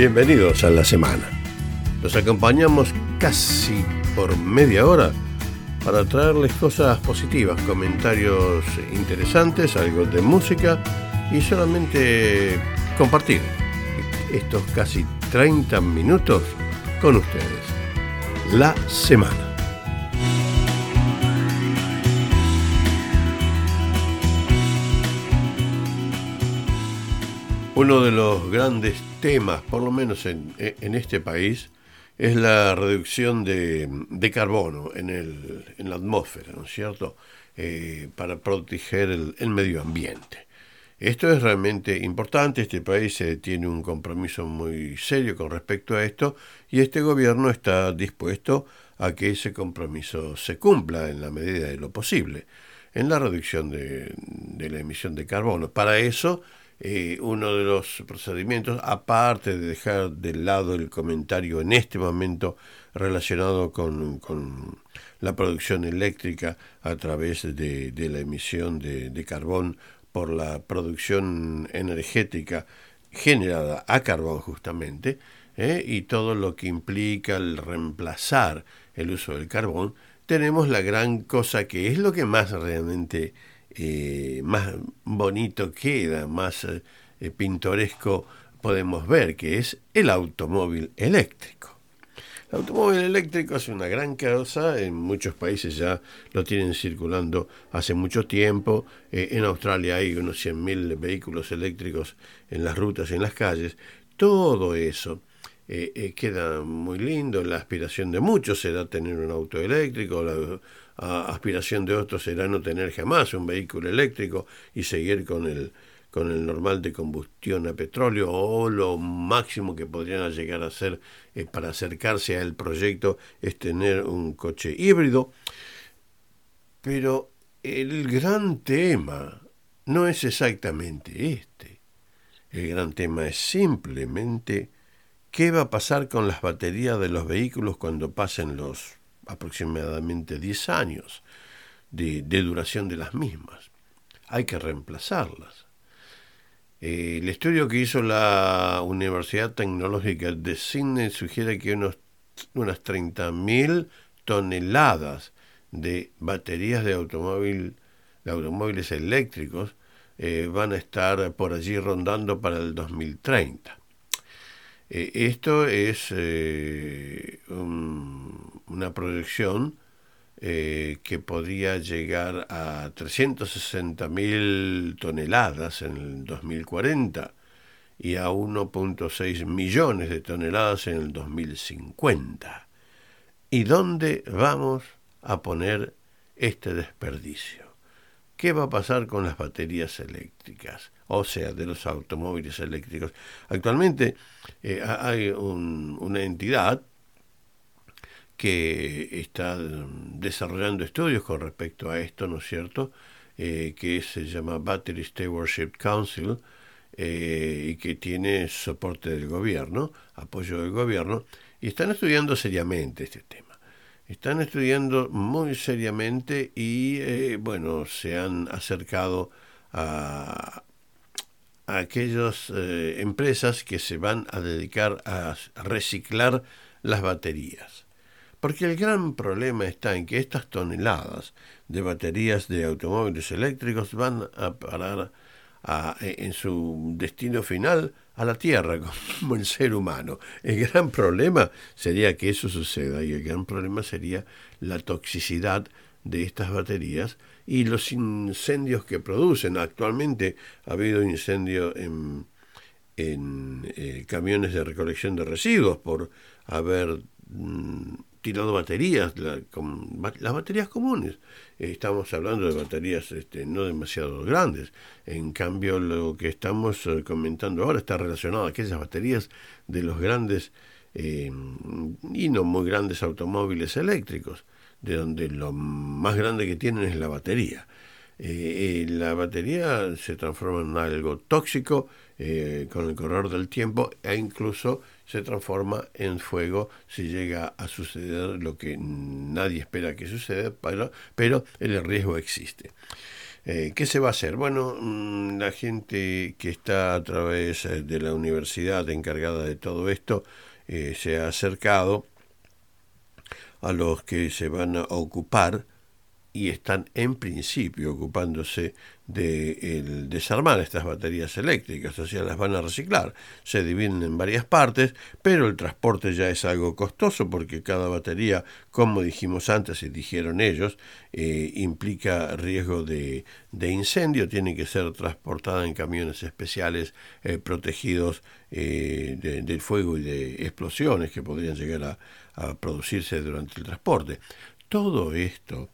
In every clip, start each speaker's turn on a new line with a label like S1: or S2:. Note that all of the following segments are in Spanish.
S1: Bienvenidos a la semana. Los acompañamos casi por media hora para traerles cosas positivas, comentarios interesantes, algo de música y solamente compartir estos casi 30 minutos con ustedes. La semana. Uno de los grandes temas, por lo menos en, este país, es la reducción de, carbono en, el, la atmósfera, ¿no es cierto?, eh, para proteger el, medio ambiente. Esto es realmente importante, este país eh, tiene un compromiso muy serio con respecto a esto y este gobierno está dispuesto a que ese compromiso se cumpla en la medida de lo posible en la reducción de, de la emisión de carbono. Para eso eh, uno de los procedimientos, aparte de dejar de lado el comentario en este momento relacionado con, la producción eléctrica a través de, la emisión de, carbón por la producción energética generada a carbón justamente, eh, y todo lo que implica el reemplazar el uso del carbón, tenemos la gran cosa que es lo que más realmente eh, más bonito queda, más eh, pintoresco podemos ver, que es el automóvil eléctrico. El automóvil eléctrico es una gran causa, en muchos países ya lo tienen circulando hace mucho tiempo, eh, en Australia hay unos 100.000 vehículos eléctricos en las rutas en las calles, todo eso queda muy lindo, la aspiración de muchos será tener un auto eléctrico, la, aspiración de otros será no tener jamás un vehículo eléctrico y seguir con el, con el normal de combustión a petróleo o lo máximo que podrían llegar a hacer eh, para acercarse al proyecto es tener un coche híbrido. Pero el gran tema no es exactamente este. El gran tema es simplemente qué va a pasar con las baterías de los vehículos cuando pasen los aproximadamente 10 años de, duración de las mismas. Hay que reemplazarlas. Eh, el estudio que hizo la Universidad Tecnológica de Sydney sugiere que unos, unas 30.000 toneladas de baterías de, automóvil, de automóviles eléctricos eh, van a estar por allí rondando para el 2030. Eh, esto es un, una proyección eh, que podría llegar a 360.000 toneladas en el 2040 y a 1.6 millones de toneladas en el 2050. ¿Y dónde vamos a poner este desperdicio? ¿Qué va a pasar con las baterías eléctricas? O sea, de los automóviles eléctricos. Actualmente eh, hay una entidad que está desarrollando estudios con respecto a esto, ¿no es cierto? Eh, que se llama Battery Stewardship Council eh, y que tiene soporte del gobierno, apoyo del gobierno, y están estudiando seriamente este tema. Están estudiando muy seriamente y, eh, bueno, se han acercado a, aquellas empresas que se van a dedicar a reciclar las baterías. Porque el gran problema está en que estas toneladas de baterías de automóviles eléctricos van a parar e, en su destino final a la Tierra, como el ser humano. El gran problema sería que eso suceda y el gran problema sería la toxicidad de estas baterías y los incendios que producen. Actualmente ha habido incendio en, en eh, camiones de recolección de residuos por haber mm, tirado baterías, las baterías comunes. estamos hablando de baterías este, no demasiado grandes. En cambio, lo que estamos eh, comentando ahora está relacionado a aquellas baterías de los grandes eh, y no muy grandes automóviles eléctricos, de donde lo más grande que tienen es la batería. Eh, la batería se transforma en algo tóxico con el correr del tiempo e incluso se transforma en fuego si llega a suceder lo que nadie espera que suceda, pero, pero el riesgo existe. Eh, ¿Qué se va a hacer? Bueno, mm, la gente que está a través eh, de la universidad encargada de todo esto se ha acercado a los que se van a ocupar y están en principio ocupándose de desarmar estas baterías eléctricas, o sea, las van a reciclar. Se dividen en varias partes, pero el transporte ya es algo costoso porque cada batería, como dijimos antes y dijeron ellos, eh, implica riesgo de, incendio, tiene que ser transportada en camiones especiales eh, protegidos eh, del fuego y de explosiones que podrían llegar a producirse durante el transporte. Todo esto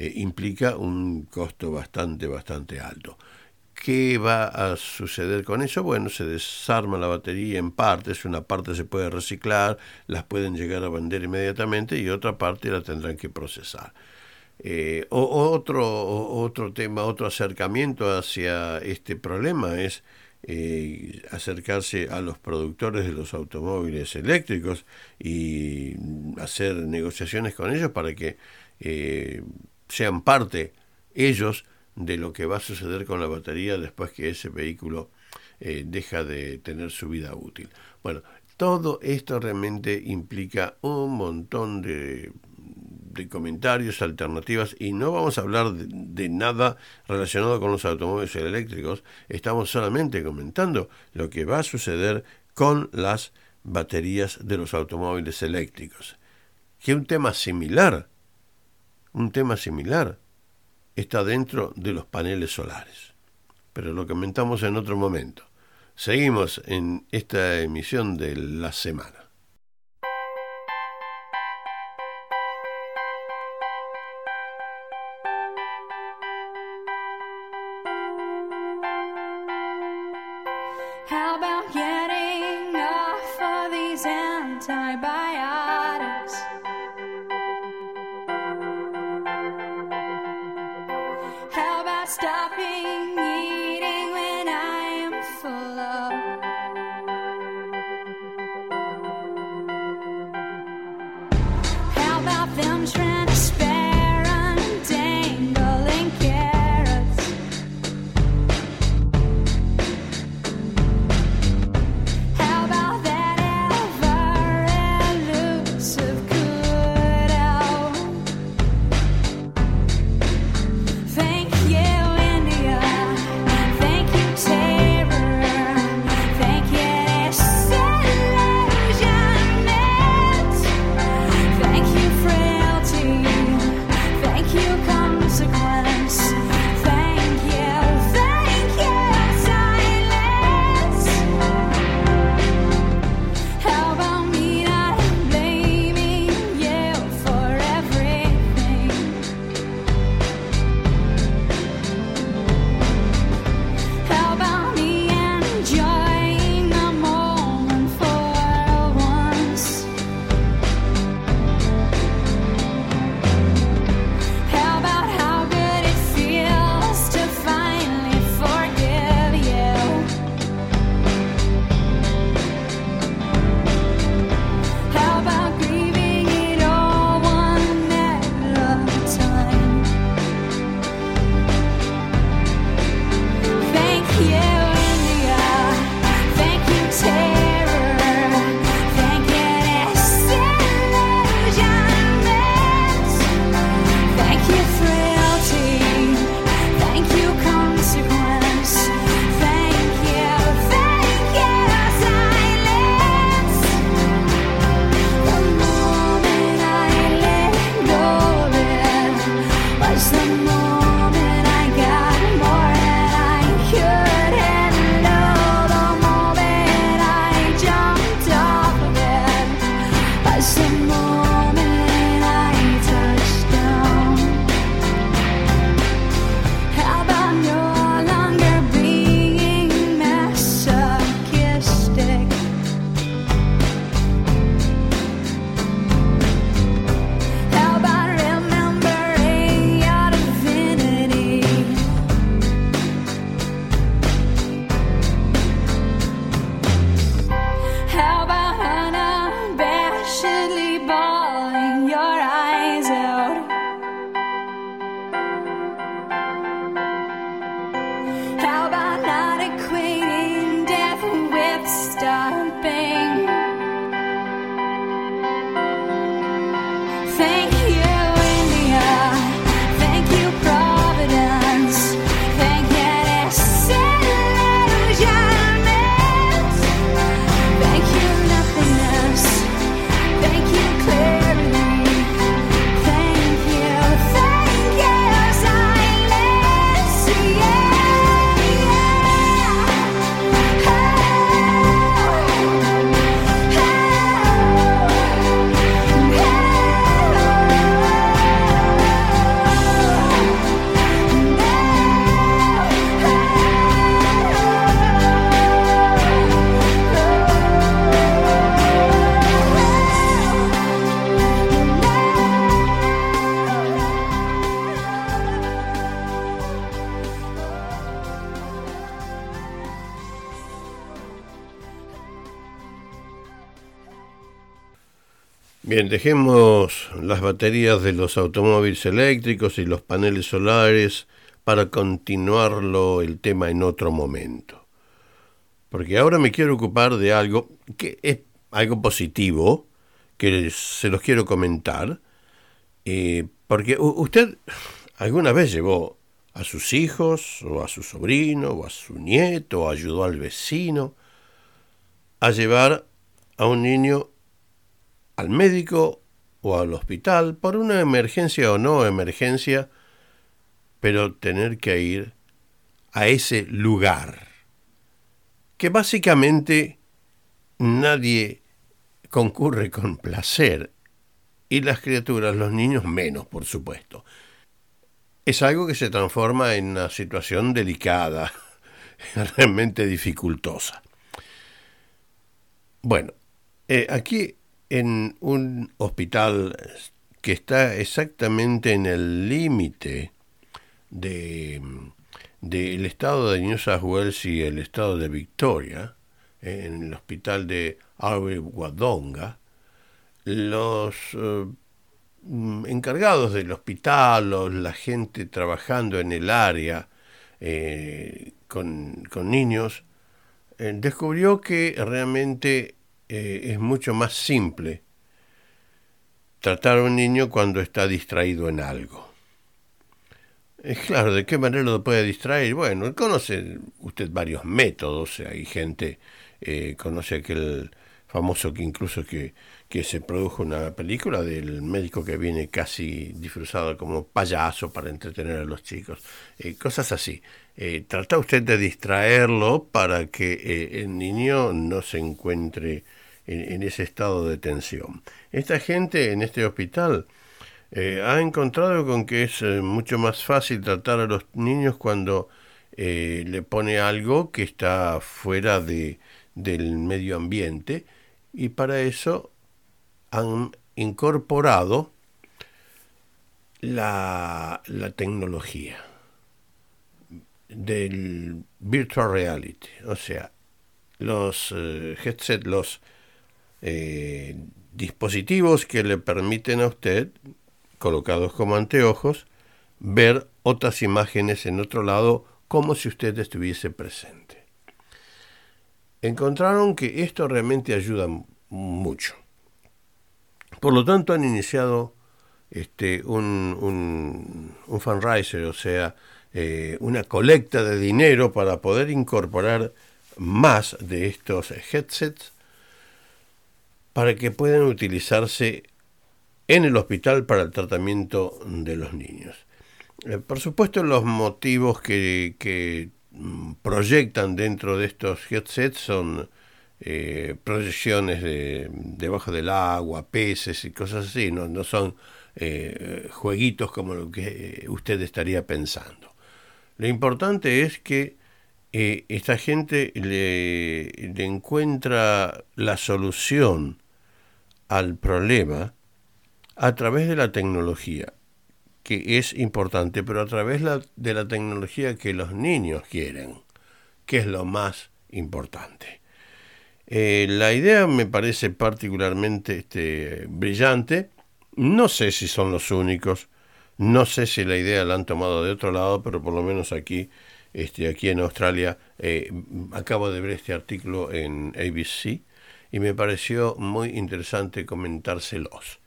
S1: eh, implica un costo bastante, bastante alto. ¿Qué va a suceder con eso? Bueno, se desarma la batería en partes, una parte se puede reciclar, las pueden llegar a vender inmediatamente y otra parte la tendrán que procesar. Eh, otro, otro tema, otro acercamiento hacia este problema es eh, acercarse a los productores de los automóviles eléctricos y hacer negociaciones con ellos para que sean parte ellos de lo que va a suceder con la batería después que ese vehículo eh, deja de tener su vida útil. Bueno, todo esto realmente implica un montón de, comentarios, alternativas, y no vamos a hablar de, nada relacionado con los automóviles eléctricos, estamos solamente comentando lo que va a suceder con las baterías de los automóviles eléctricos. Que un tema similar un tema similar está dentro de los paneles solares. Pero lo comentamos en otro momento. Seguimos en esta emisión de la semana. Dejemos las baterías de los automóviles eléctricos y los paneles solares para continuarlo el tema en otro momento. Porque ahora me quiero ocupar de algo que es algo positivo, que se los quiero comentar, eh, porque usted alguna vez llevó a sus hijos, o a su sobrino, o a su nieto, o ayudó al vecino a llevar a un niño al médico o al hospital por una emergencia o no emergencia, pero tener que ir a ese lugar, que básicamente nadie concurre con placer, y las criaturas, los niños menos, por supuesto. Es algo que se transforma en una situación delicada, realmente dificultosa. Bueno, eh, aquí en un hospital que está exactamente en el límite de del estado de New South Wales y el estado de Victoria, en el hospital de Wadonga, los eh, encargados del hospital o la gente trabajando en el área eh, con, niños, eh, descubrió que realmente es mucho más simple tratar a un niño cuando está distraído en algo. Es claro, ¿de qué manera lo puede distraer? Bueno, conoce usted varios métodos, hay gente, eh, conoce aquel famoso que incluso que, que se produjo una película del médico que viene casi disfrazado como payaso para entretener a los chicos, eh, cosas así. Eh, trata usted de distraerlo para que el niño no se encuentre en, ese estado de tensión. Esta gente en este hospital eh, ha encontrado con que es eh, mucho más fácil tratar a los niños cuando eh, le pone algo que está fuera de, del medio ambiente y para eso han incorporado la, la tecnología del virtual reality, o sea, los headsets, los eh, dispositivos que le permiten a usted, colocados como anteojos, ver otras imágenes en otro lado como si usted estuviese presente. Encontraron que esto realmente ayuda mucho. Por lo tanto, han iniciado este, un, un, fundraiser, o sea, eh, una colecta de dinero para poder incorporar más de estos headsets para que puedan utilizarse en el hospital para el tratamiento de los niños. Eh, por supuesto, los motivos que, mm, proyectan dentro de estos headsets son eh, proyecciones de, debajo del agua, peces y cosas así, no, son eh, jueguitos como lo que usted estaría pensando. Lo importante es que esta gente le, le encuentra la solución al problema a través de la tecnología, que es importante, pero a través de la tecnología que los niños quieren, que es lo más importante. Eh, la idea me parece particularmente este, brillante. No sé si son los únicos, no sé si la idea la han tomado de otro lado, pero por lo menos aquí, este, aquí en Australia, eh, acabo de ver este artículo en ABC y me pareció muy interesante comentárselos.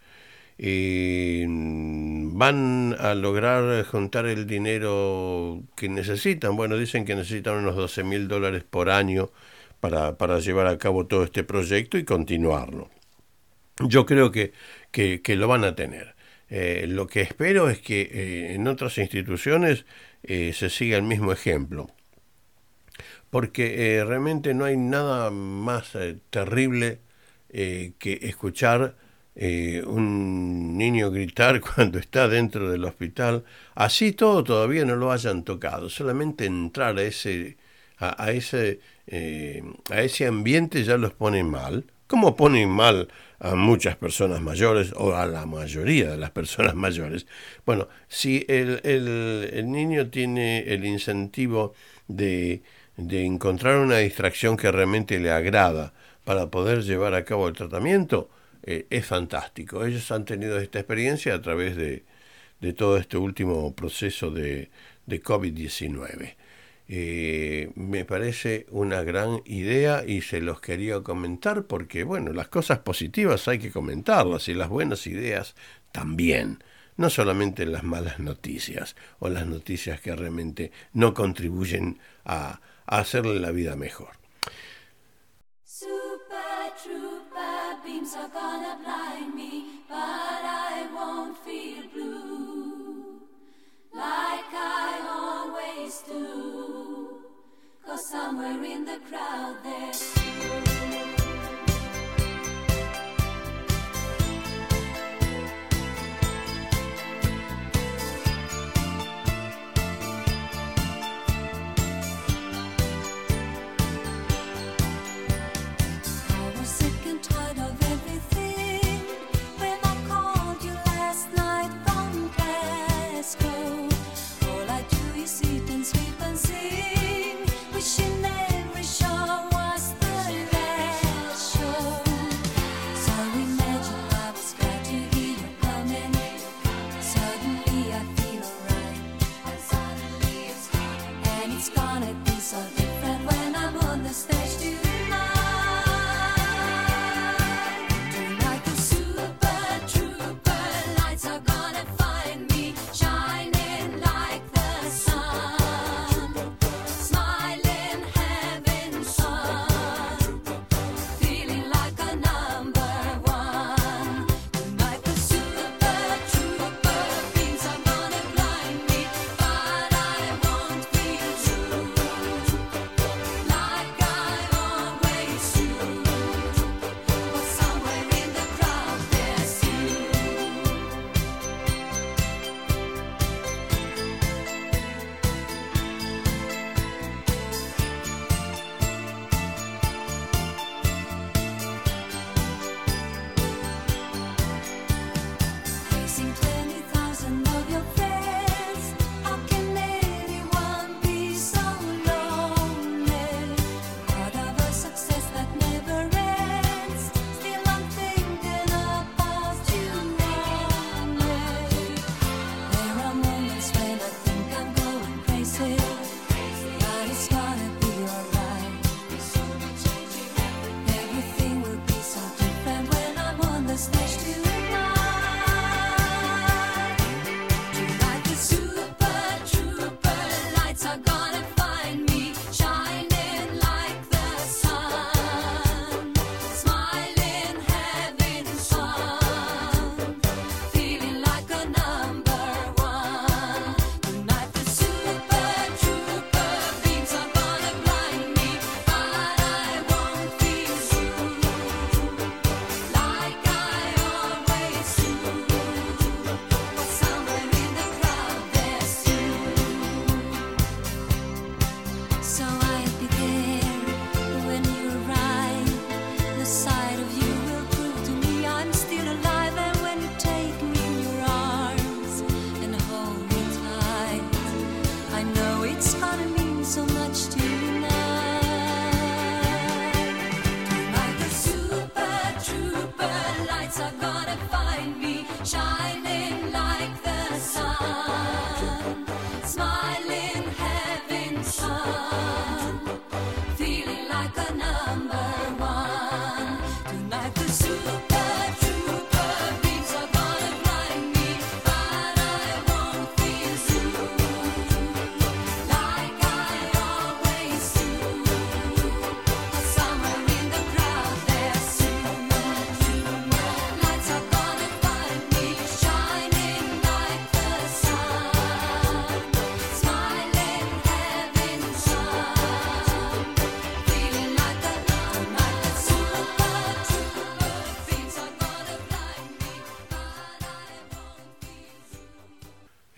S1: van a lograr juntar el dinero que necesitan. Bueno, dicen que necesitan unos 12 mil dólares por año para, para, llevar a cabo todo este proyecto y continuarlo. Yo creo que, que, lo van a tener. Eh, lo que espero es que eh, en otras instituciones eh, se siga el mismo ejemplo porque eh, realmente no hay nada más eh, terrible eh, que escuchar un niño gritar cuando está dentro del hospital, así todo todavía no lo hayan tocado, solamente entrar a ese, a, ese, a ese ambiente ya los pone mal, como ponen mal a muchas personas mayores o a la mayoría de las personas mayores. Bueno, si el, el niño tiene el incentivo de de encontrar una distracción que realmente le agrada para poder llevar a cabo el tratamiento,
S2: eh, es fantástico. Ellos han tenido esta experiencia a través de, todo este último proceso de, de COVID-19. Eh, me parece una gran idea y se los quería comentar porque, bueno, las cosas positivas hay que comentarlas y las buenas ideas también. No solamente las malas noticias o las noticias que realmente no contribuyen a, hacerle la vida mejor. somewhere in the crowd there's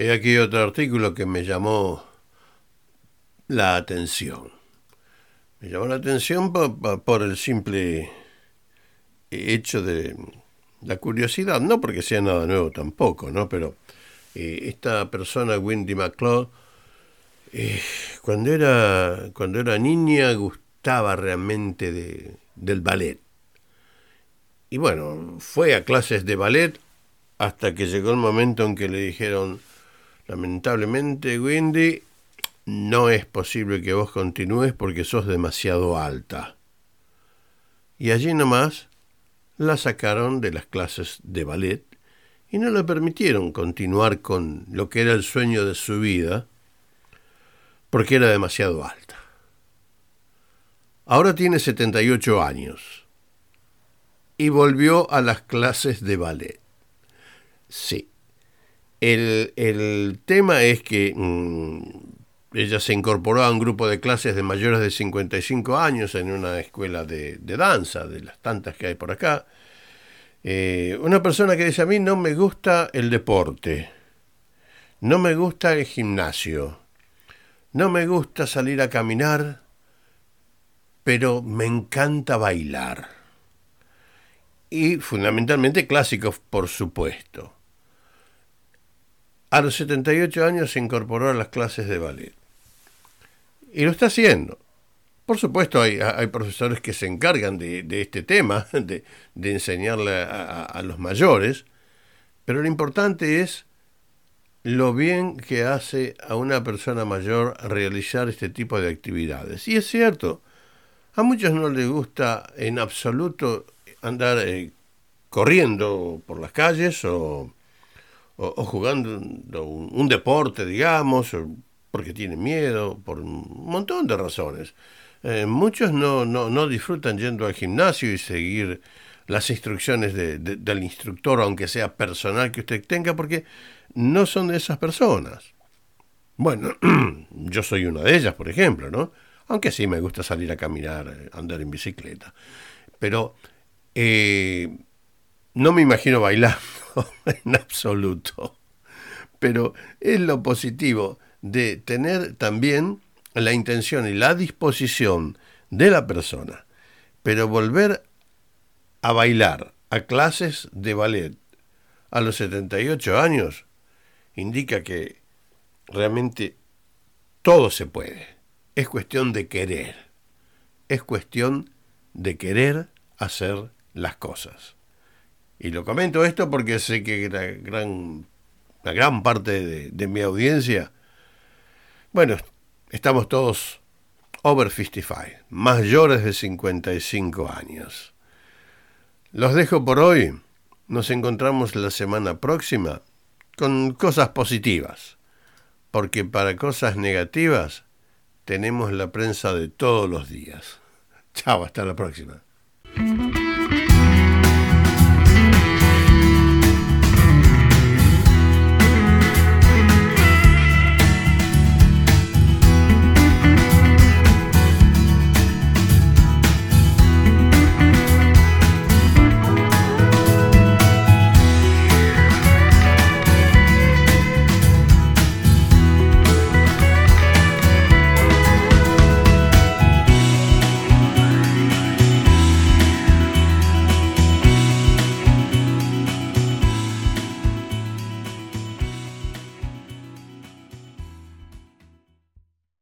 S2: He aquí otro artículo que me llamó la atención. Me llamó la atención por, el simple hecho de la curiosidad, no porque sea nada nuevo tampoco, ¿no? Pero eh, esta persona, Wendy McCloud, eh, cuando, era, cuando era niña gustaba realmente de, del ballet.
S1: y bueno, fue a clases de ballet hasta que llegó el momento en que le dijeron, lamentablemente, Wendy, no es posible que vos continúes porque sos demasiado alta. Y allí nomás la sacaron de las clases de ballet y no le permitieron continuar con lo que era el sueño de su vida porque era demasiado alta. Ahora tiene 78 años y volvió a las clases de ballet. Sí. El, el tema es que mm, ella se incorporó a un grupo de clases de mayores de 55 años en una escuela de, de danza, de las tantas que hay por acá. Eh, una persona que dice a mí no me gusta el deporte, no me gusta el gimnasio, no me gusta salir a caminar, pero me encanta bailar. Y fundamentalmente clásicos, por supuesto. A los 78 años se incorporó a las clases de ballet. Y lo está haciendo. Por supuesto, hay, profesores que se encargan de, este tema, de, enseñarle a, los mayores, pero lo importante es lo bien que hace a una persona mayor realizar este tipo de actividades. Y es cierto, a muchos no les gusta en absoluto andar eh, corriendo por las calles o, o, jugando un, deporte, digamos, porque tienen miedo, por un montón de razones. Eh, muchos no, no, no, disfrutan yendo al gimnasio y seguir las instrucciones del instructor, aunque sea personal que usted tenga, porque no son de esas personas. Bueno, yo soy una de ellas, por ejemplo, ¿no? Aunque sí me gusta salir a caminar, eh, andar en bicicleta. Pero eh, no me imagino bailando en absoluto. Pero es lo positivo de tener también la intención y la disposición de la persona. Pero volver a bailar a clases de ballet a los 78 años indica que realmente todo se puede. Es cuestión de querer. Es cuestión de querer hacer las cosas. Y lo comento esto porque sé que la gran, la gran parte de, de mi audiencia, bueno, estamos todos over 55, mayores de 55 años. Los dejo por hoy. Nos encontramos la semana próxima con cosas positivas, porque para cosas negativas tenemos la prensa de todos los días. Chao, hasta la próxima.